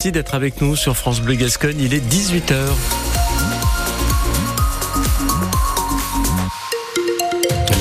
Merci d'être avec nous sur France Bleu Gascogne. Il est 18h.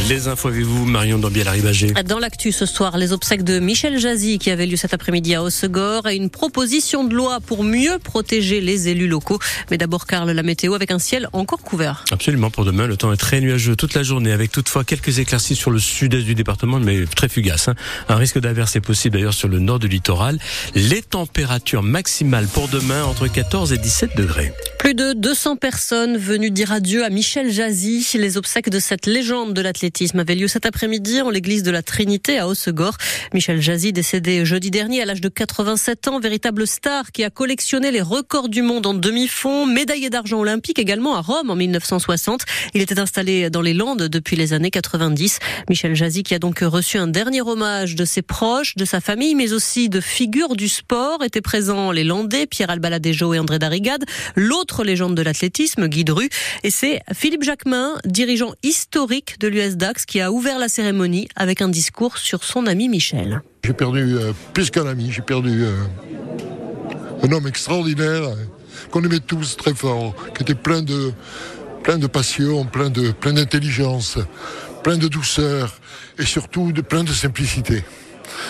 Les infos avec vous, Marion Dambiel-Arribagé. Dans l'actu ce soir, les obsèques de Michel Jazzy qui avait lieu cet après-midi à Hossegor et une proposition de loi pour mieux protéger les élus locaux. Mais d'abord, Karl, la météo avec un ciel encore couvert. Absolument, pour demain, le temps est très nuageux toute la journée avec toutefois quelques éclaircies sur le sud-est du département, mais très fugaces. Hein. Un risque d'averse est possible d'ailleurs sur le nord de littoral. Les températures maximales pour demain entre 14 et 17 degrés. Plus de 200 personnes venues dire adieu à Michel Jazzy. Les obsèques de cette légende de l'athlétisme avaient lieu cet après-midi en l'église de la Trinité à Hossegor. Michel Jazzy, décédé jeudi dernier à l'âge de 87 ans, véritable star qui a collectionné les records du monde en demi-fond, médaillé d'argent olympique également à Rome en 1960. Il était installé dans les Landes depuis les années 90. Michel Jazzy qui a donc reçu un dernier hommage de ses proches, de sa famille, mais aussi de figures du sport. Étaient présents les Landais, Pierre Albaladejo et André Darrigade. L'autre légende de l'athlétisme, Guy Dru. Et c'est Philippe Jacquemin, dirigeant historique de l'US Dax, qui a ouvert la cérémonie avec un discours sur son ami Michel. J'ai perdu euh, plus qu'un ami, j'ai perdu euh, un homme extraordinaire euh, qu'on aimait tous très fort, qui était plein de, plein de passion, plein de, plein d'intelligence, plein de douceur et surtout de plein de simplicité.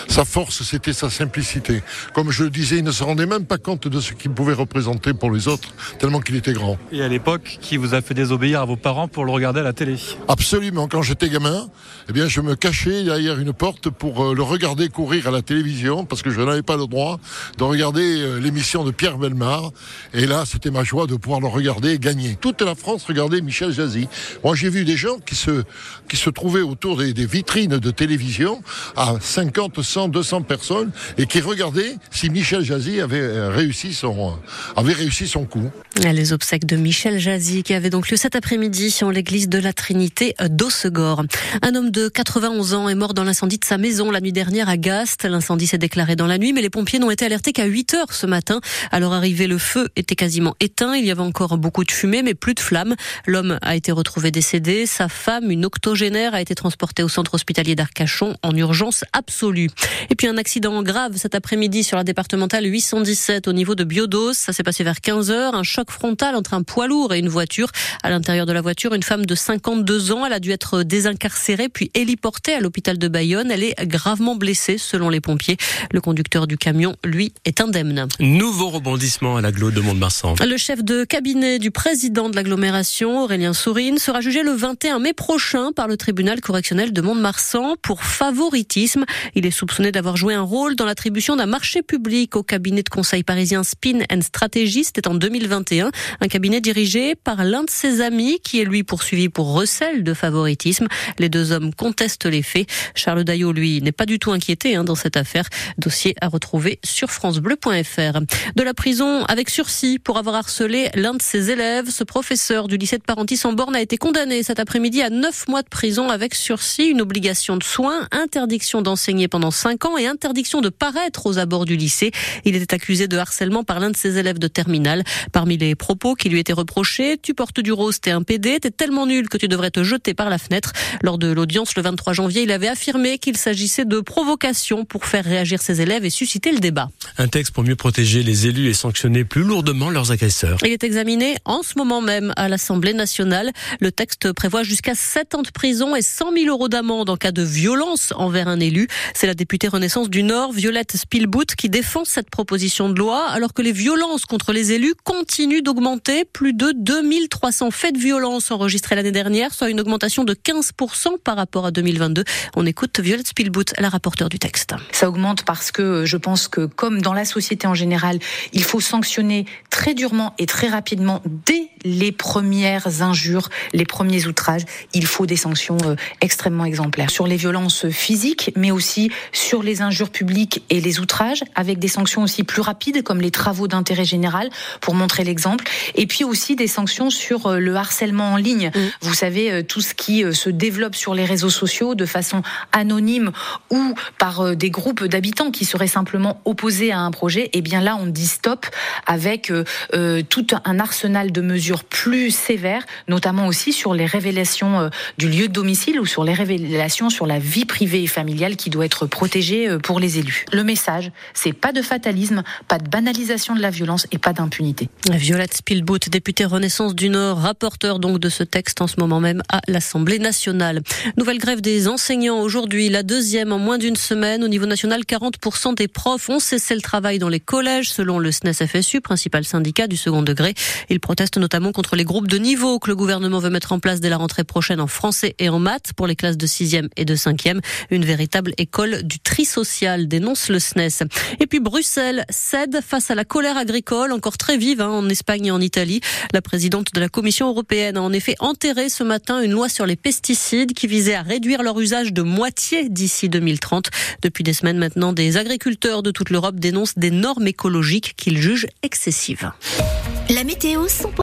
Sa force, c'était sa simplicité. Comme je le disais, il ne se rendait même pas compte de ce qu'il pouvait représenter pour les autres, tellement qu'il était grand. Et à l'époque, qui vous a fait désobéir à vos parents pour le regarder à la télé? Absolument. Quand j'étais gamin, eh bien, je me cachais derrière une porte pour euh, le regarder courir à la télévision, parce que je n'avais pas le droit de regarder euh, l'émission de Pierre Belmar. Et là, c'était ma joie de pouvoir le regarder et gagner. Toute la France regardait Michel Jazzy. Moi, j'ai vu des gens qui se, qui se trouvaient autour des, des vitrines de télévision à 50 100, 200 personnes et qui regardaient si Michel Jazzy avait euh, réussi son, avait réussi son coup. Les obsèques de Michel Jazzy qui avaient donc lieu cet après-midi sur l'église de la Trinité d'Ossegor. Un homme de 91 ans est mort dans l'incendie de sa maison la nuit dernière à Gast. L'incendie s'est déclaré dans la nuit, mais les pompiers n'ont été alertés qu'à 8 heures ce matin. À leur arrivée, le feu était quasiment éteint. Il y avait encore beaucoup de fumée, mais plus de flammes. L'homme a été retrouvé décédé. Sa femme, une octogénaire, a été transportée au centre hospitalier d'Arcachon en urgence absolue. Et puis un accident grave cet après-midi sur la départementale 817 au niveau de Biodos. Ça s'est passé vers 15 heures. Un choc frontal entre un poids lourd et une voiture. À l'intérieur de la voiture, une femme de 52 ans. Elle a dû être désincarcérée puis héliportée à l'hôpital de Bayonne. Elle est gravement blessée selon les pompiers. Le conducteur du camion, lui, est indemne. Nouveau rebondissement à l'agglo de Mont-de-Marsan. Le chef de cabinet du président de l'agglomération, Aurélien Sourine, sera jugé le 21 mai prochain par le tribunal correctionnel de Mont-de-Marsan pour favoritisme. Il est soupçonné d'avoir joué un rôle dans l'attribution d'un marché public au cabinet de conseil parisien Spin and Strategy. C'était en 2021. Un cabinet dirigé par l'un de ses amis qui est lui poursuivi pour recel de favoritisme. Les deux hommes contestent les faits. Charles Daillot, lui, n'est pas du tout inquiété hein, dans cette affaire. Dossier à retrouver sur francebleu.fr. De la prison avec sursis pour avoir harcelé l'un de ses élèves. Ce professeur du lycée de Parentis en Borne a été condamné cet après-midi à neuf mois de prison avec sursis, une obligation de soins, interdiction d'enseigner pendant 5 ans et interdiction de paraître aux abords du lycée. Il était accusé de harcèlement par l'un de ses élèves de terminale. Parmi les propos qui lui étaient reprochés, tu portes du rose, t'es un PD, t'es tellement nul que tu devrais te jeter par la fenêtre. Lors de l'audience le 23 janvier, il avait affirmé qu'il s'agissait de provocation pour faire réagir ses élèves et susciter le débat. Un texte pour mieux protéger les élus et sanctionner plus lourdement leurs agresseurs. Il est examiné en ce moment même à l'Assemblée nationale. Le texte prévoit jusqu'à 7 ans de prison et 100 000 euros d'amende en cas de violence envers un élu. C'est la députée Renaissance du Nord, Violette Spielbout, qui défend cette proposition de loi, alors que les violences contre les élus continuent d'augmenter. Plus de 2300 faits de violence enregistrés l'année dernière, soit une augmentation de 15% par rapport à 2022. On écoute Violette Spielbout, la rapporteure du texte. Ça augmente parce que je pense que, comme dans la société en général, il faut sanctionner très durement et très rapidement dès les premières injures, les premiers outrages. Il faut des sanctions euh, extrêmement exemplaires sur les violences physiques, mais aussi sur les injures publiques et les outrages, avec des sanctions aussi plus rapides, comme les travaux d'intérêt général, pour montrer l'exemple. Et puis aussi des sanctions sur euh, le harcèlement en ligne. Mmh. Vous savez, euh, tout ce qui se développe sur les réseaux sociaux de façon anonyme ou par des groupes d'habitants qui seraient simplement opposés à un projet. Et eh bien là, on dit stop avec tout un arsenal de mesures mesures plus sévères, notamment aussi sur les révélations euh, du lieu de domicile ou sur les révélations sur la vie privée et familiale qui doit être protégée euh, pour les élus. Le message, c'est pas de fatalisme, pas de banalisation de la violence et pas d'impunité. Violette Spielboot, députée Renaissance du Nord, rapporteur donc de ce texte en ce moment même à l'Assemblée nationale. Nouvelle grève des enseignants aujourd'hui, la deuxième en moins d'une semaine. Au niveau national, 40% des profs ont cessé le travail dans les collèges, selon le SNES FSU, principal syndicat du second degré. Ils protestent contre les groupes de niveau que le gouvernement veut mettre en place dès la rentrée prochaine en français et en maths pour les classes de 6e et de 5e. Une véritable école du tri social, dénonce le SNES. Et puis Bruxelles cède face à la colère agricole, encore très vive hein, en Espagne et en Italie. La présidente de la Commission européenne a en effet enterré ce matin une loi sur les pesticides qui visait à réduire leur usage de moitié d'ici 2030. Depuis des semaines maintenant, des agriculteurs de toute l'Europe dénoncent des normes écologiques qu'ils jugent excessives. La météo